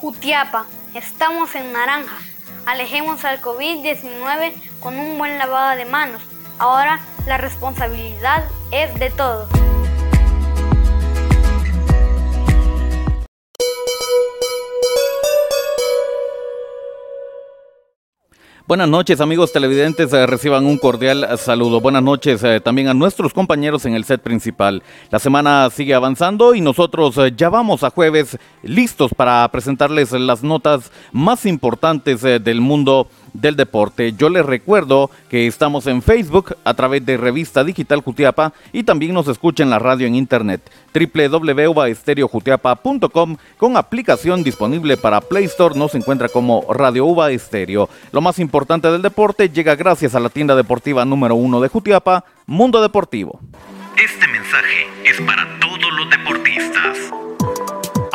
Jutiapa, estamos en naranja. Alejemos al COVID-19 con un buen lavado de manos. Ahora la responsabilidad es de todos. Buenas noches amigos televidentes, eh, reciban un cordial saludo. Buenas noches eh, también a nuestros compañeros en el set principal. La semana sigue avanzando y nosotros eh, ya vamos a jueves listos para presentarles las notas más importantes del mundo del deporte. Yo les recuerdo que estamos en Facebook a través de Revista Digital Jutiapa y también nos escucha en la radio en internet www.uvaestereojutiapa.com con aplicación disponible para Play Store nos encuentra como Radio Uva Estéreo. Lo más importante del deporte llega gracias a la tienda deportiva número uno de Jutiapa, Mundo Deportivo. Este mensaje es para.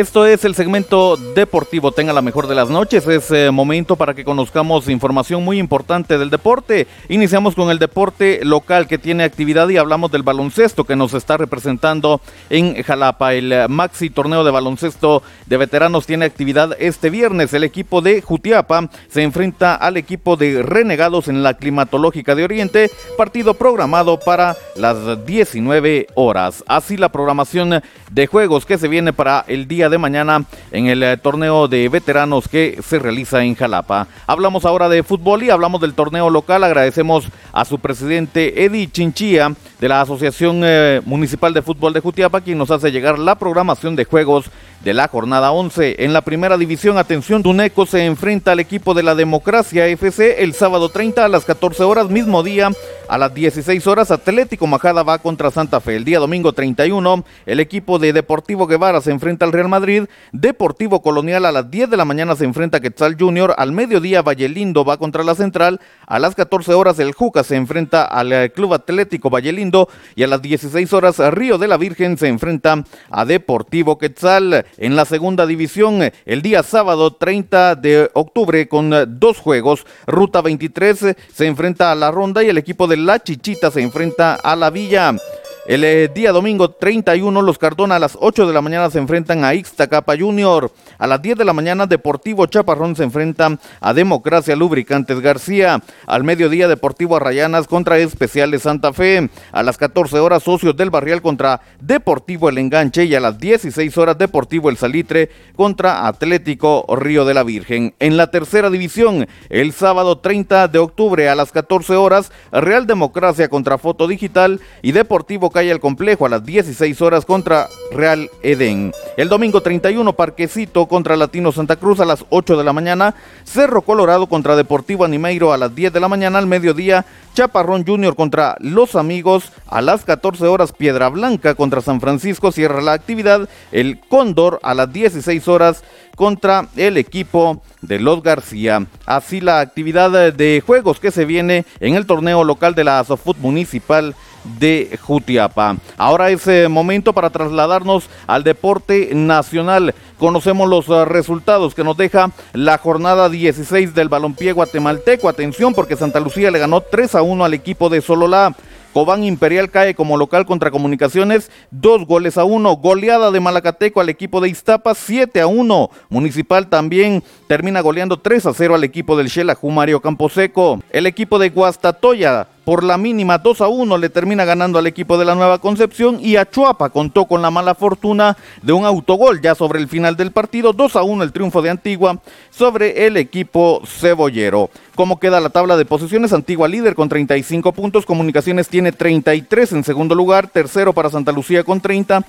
Esto es el segmento deportivo. Tenga la mejor de las noches. Es eh, momento para que conozcamos información muy importante del deporte. Iniciamos con el deporte local que tiene actividad y hablamos del baloncesto que nos está representando en Jalapa. El eh, Maxi Torneo de Baloncesto de Veteranos tiene actividad este viernes. El equipo de Jutiapa se enfrenta al equipo de Renegados en la Climatológica de Oriente. Partido programado para las 19 horas. Así la programación de juegos que se viene para el día de mañana en el eh, torneo de veteranos que se realiza en Jalapa. Hablamos ahora de fútbol y hablamos del torneo local. Agradecemos a su presidente Eddie Chinchilla de la Asociación eh, Municipal de Fútbol de Jutiapa, quien nos hace llegar la programación de juegos de la jornada 11. En la primera división, atención, Duneco se enfrenta al equipo de la Democracia FC el sábado 30 a las 14 horas, mismo día a las 16 horas. Atlético Majada va contra Santa Fe. El día domingo 31, el equipo de Deportivo Guevara se enfrenta al Real Madrid. Deportivo Colonial a las 10 de la mañana se enfrenta a Quetzal Junior. Al mediodía, Vallelindo va contra la Central. A las 14 horas, el Juca se enfrenta al eh, Club Atlético Vallelindo. Y a las 16 horas, Río de la Virgen se enfrenta a Deportivo Quetzal en la segunda división el día sábado 30 de octubre con dos juegos. Ruta 23 se enfrenta a la ronda y el equipo de La Chichita se enfrenta a la Villa. El eh, día domingo 31, los Cardona a las 8 de la mañana se enfrentan a Ixtacapa Junior. A las 10 de la mañana, Deportivo Chaparrón se enfrenta a Democracia Lubricantes García. Al mediodía, Deportivo Arrayanas contra Especiales Santa Fe. A las 14 horas, Socios del Barrial contra Deportivo El Enganche. Y a las 16 horas, Deportivo El Salitre contra Atlético Río de la Virgen. En la tercera división, el sábado 30 de octubre a las 14 horas, Real Democracia contra Foto Digital y Deportivo Calle al Complejo a las 16 horas contra Real Edén. El domingo 31, Parquecito contra Latino Santa Cruz a las 8 de la mañana. Cerro Colorado contra Deportivo Animeiro a las 10 de la mañana. Al mediodía, Chaparrón Junior contra Los Amigos a las 14 horas. Piedra Blanca contra San Francisco cierra la actividad. El Cóndor a las 16 horas contra el equipo de Los García. Así la actividad de juegos que se viene en el torneo local de la Asofut Municipal de Jutiapa. Ahora es eh, momento para trasladarnos al deporte nacional. Conocemos los eh, resultados que nos deja la jornada 16 del balompié guatemalteco. Atención porque Santa Lucía le ganó 3 a 1 al equipo de Sololá. Cobán Imperial cae como local contra Comunicaciones, dos goles a uno. Goleada de Malacateco al equipo de Iztapa, 7 a 1. Municipal también termina goleando 3 a 0 al equipo del Xelajú Mario Camposeco. El equipo de Guastatoya por la mínima 2 a 1 le termina ganando al equipo de la Nueva Concepción y Achuapa contó con la mala fortuna de un autogol ya sobre el final del partido, 2 a 1 el triunfo de Antigua sobre el equipo cebollero. ¿Cómo queda la tabla de posiciones? Antigua líder con 35 puntos, Comunicaciones tiene 33 en segundo lugar, tercero para Santa Lucía con 30.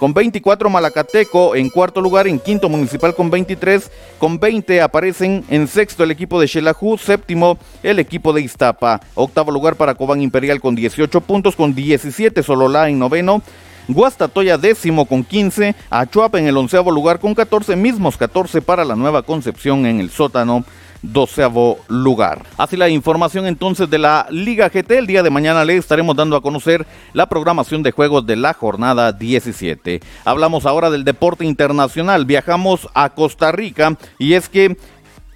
Con 24 Malacateco en cuarto lugar, en quinto Municipal con 23, con 20 aparecen en sexto el equipo de Xelajú, séptimo el equipo de Iztapa, octavo lugar para Cobán Imperial con 18 puntos, con 17 Sololá en noveno, Guastatoya décimo con 15, Achuapa en el onceavo lugar con 14, mismos 14 para la Nueva Concepción en el sótano doceavo lugar. Así la información entonces de la Liga GT. El día de mañana le estaremos dando a conocer la programación de juegos de la jornada 17. Hablamos ahora del deporte internacional. Viajamos a Costa Rica y es que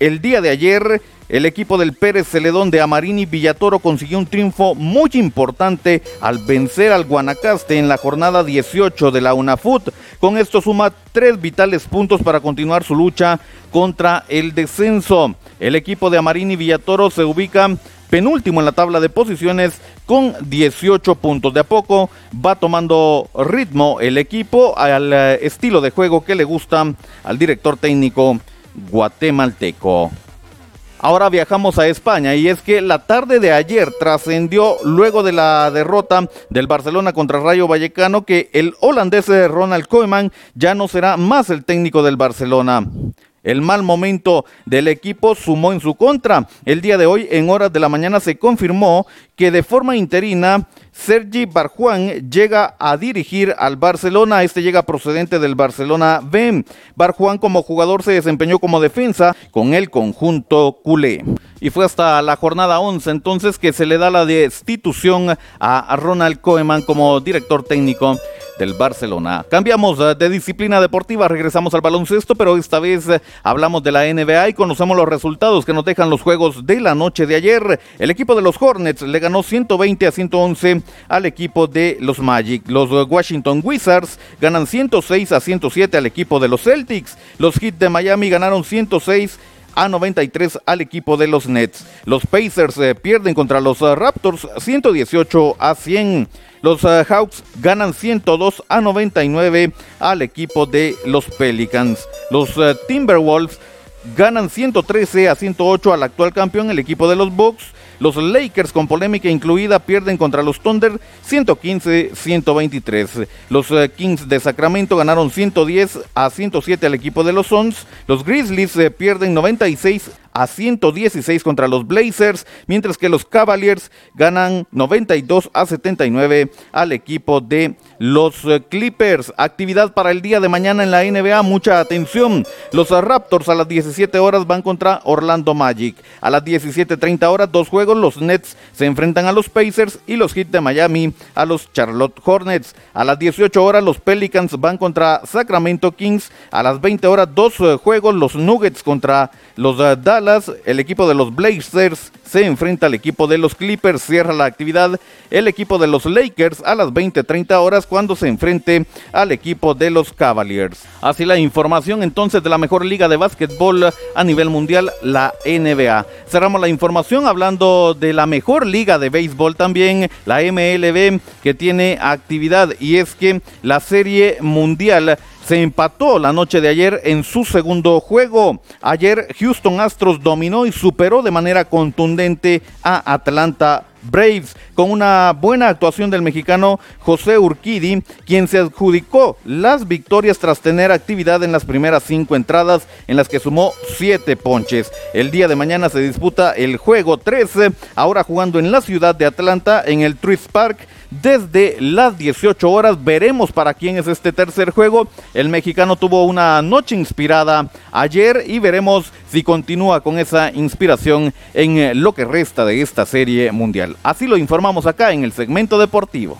el día de ayer el equipo del Pérez Celedón de Amarini Villatoro consiguió un triunfo muy importante al vencer al Guanacaste en la jornada 18 de la UNAFUT. Con esto suma tres vitales puntos para continuar su lucha contra el descenso. El equipo de Amarini Villatoro se ubica penúltimo en la tabla de posiciones con 18 puntos. De a poco va tomando ritmo el equipo al eh, estilo de juego que le gusta al director técnico guatemalteco. Ahora viajamos a España y es que la tarde de ayer trascendió luego de la derrota del Barcelona contra Rayo Vallecano que el holandés Ronald Koeman ya no será más el técnico del Barcelona. El mal momento del equipo sumó en su contra. El día de hoy, en horas de la mañana, se confirmó que de forma interina Sergi Barjuan llega a dirigir al Barcelona. Este llega procedente del Barcelona B. Barjuan como jugador se desempeñó como defensa con el conjunto culé. Y fue hasta la jornada 11 entonces que se le da la destitución a Ronald Koeman como director técnico del Barcelona. Cambiamos eh, de disciplina deportiva, regresamos al baloncesto, pero esta vez eh, hablamos de la NBA y conocemos los resultados que nos dejan los juegos de la noche de ayer. El equipo de los Hornets le ganó 120 a 111 al equipo de los Magic. Los Washington Wizards ganan 106 a 107 al equipo de los Celtics. Los Heat de Miami ganaron 106 a 93 al equipo de los Nets. Los Pacers eh, pierden contra los Raptors 118 a 100. Los uh, Hawks ganan 102 a 99 al equipo de los Pelicans. Los uh, Timberwolves ganan 113 a 108 al actual campeón, el equipo de los Bucks. Los Lakers con polémica incluida pierden contra los Thunder 115-123. Los uh, Kings de Sacramento ganaron 110 a 107 al equipo de los Suns. Los Grizzlies pierden 96 a 116 contra los Blazers, mientras que los Cavaliers ganan 92 a 79 al equipo de los eh, Clippers. Actividad para el día de mañana en la NBA, mucha atención. Los Raptors a las 17 horas van contra Orlando Magic. A las 17.30 horas, dos juegos, los Nets se enfrentan a los Pacers y los Heat de Miami a los Charlotte Hornets. A las 18 horas, los Pelicans van contra Sacramento Kings. A las 20 horas, dos eh, juegos, los Nuggets contra los uh, El equipo de los Blazers se enfrenta al equipo de los Clippers, cierra la actividad el equipo de los Lakers a las 20:30 horas cuando se enfrente al equipo de los Cavaliers. Así la información entonces de la mejor liga de básquetbol a nivel mundial, la NBA. Cerramos la información hablando de la mejor liga de béisbol también, la MLB, que tiene actividad y es que la serie mundial se empató la noche de ayer en su segundo juego. Ayer Houston Astros dominó y superó de manera contundente a Atlanta Braves con una buena actuación del mexicano José Urquidi, quien se adjudicó las victorias tras tener actividad en las primeras cinco entradas en las que sumó siete ponches. El día de mañana se disputa el juego 13, ahora jugando en la ciudad de Atlanta en el Truist Park desde las 18 horas. Veremos para quién es este tercer juego. El mexicano tuvo una noche inspirada ayer y veremos si continúa con esa inspiración en lo que resta de esta serie mundial. Así lo informamos acá en el segmento deportivo.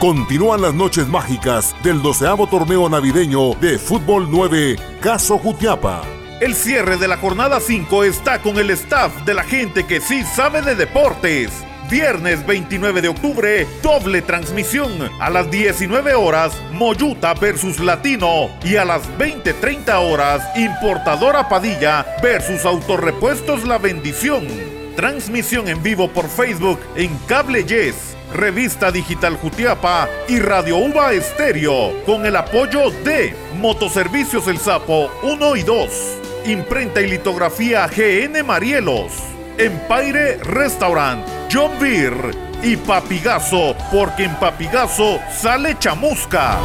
Continúan las noches mágicas del doceavo torneo navideño de Fútbol 9 Caso Jutiapa el cierre de la jornada 5 está con el staff de la gente que sí sabe de deportes. Viernes 29 de octubre, doble transmisión. A las 19 horas, Moyuta versus Latino. Y a las 20.30 horas, Importadora Padilla versus Autorepuestos La Bendición. Transmisión en vivo por Facebook en Cable Yes, Revista Digital Jutiapa y Radio Uva Estéreo. Con el apoyo de Motoservicios El Sapo 1 y 2. Imprenta y litografía GN Marielos, Empire Restaurant, John Beer y Papigazo, porque en Papigazo sale chamusca.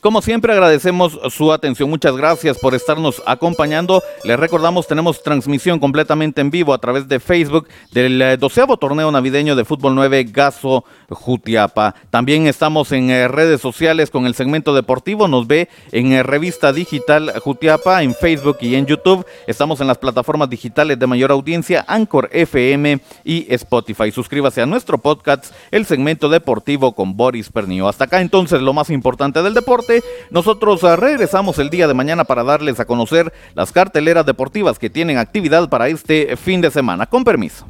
Como siempre agradecemos su atención, muchas gracias por estarnos acompañando. Les recordamos, tenemos transmisión completamente en vivo a través de Facebook del eh, doceavo torneo navideño de Fútbol 9 Gaso Jutiapa. También estamos en eh, redes sociales con el segmento deportivo, nos ve en eh, Revista Digital Jutiapa, en Facebook y en YouTube. Estamos en las plataformas digitales de mayor audiencia, Anchor FM y Spotify. Suscríbase a nuestro podcast, el segmento deportivo con Boris Pernio. Hasta acá entonces lo más importante del deporte nosotros ah, regresamos el día de mañana para darles a conocer las carteleras deportivas que tienen actividad para este fin de semana. Con permiso.